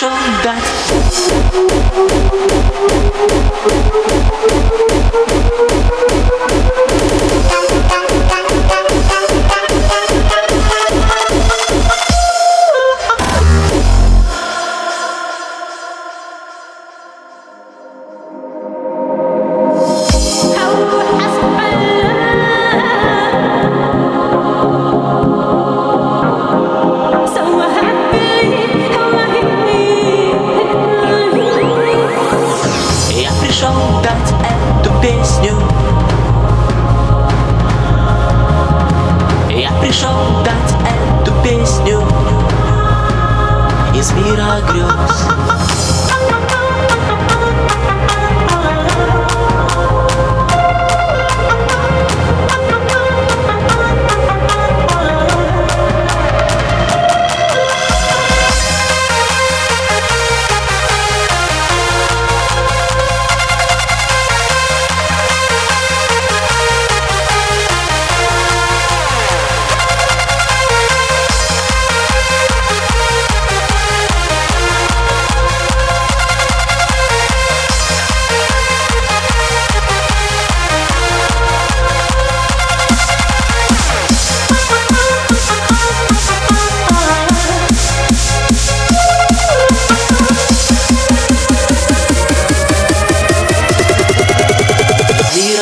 show that пришел дать эту песню Из мира грез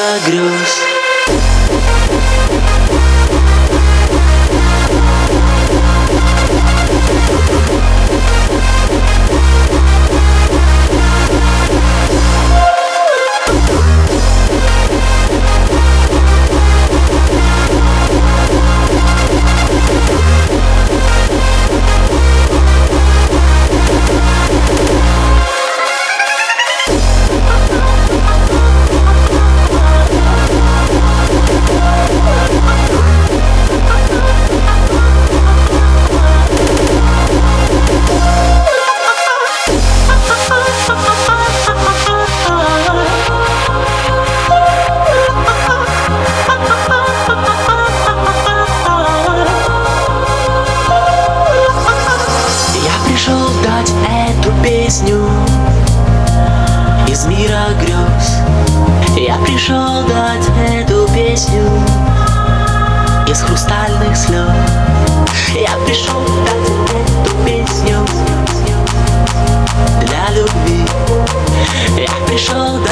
Из Из мира грез. Я пришел дать эту песню Из хрустальных слез. Я пришел дать эту песню Для любви. Я пришел дать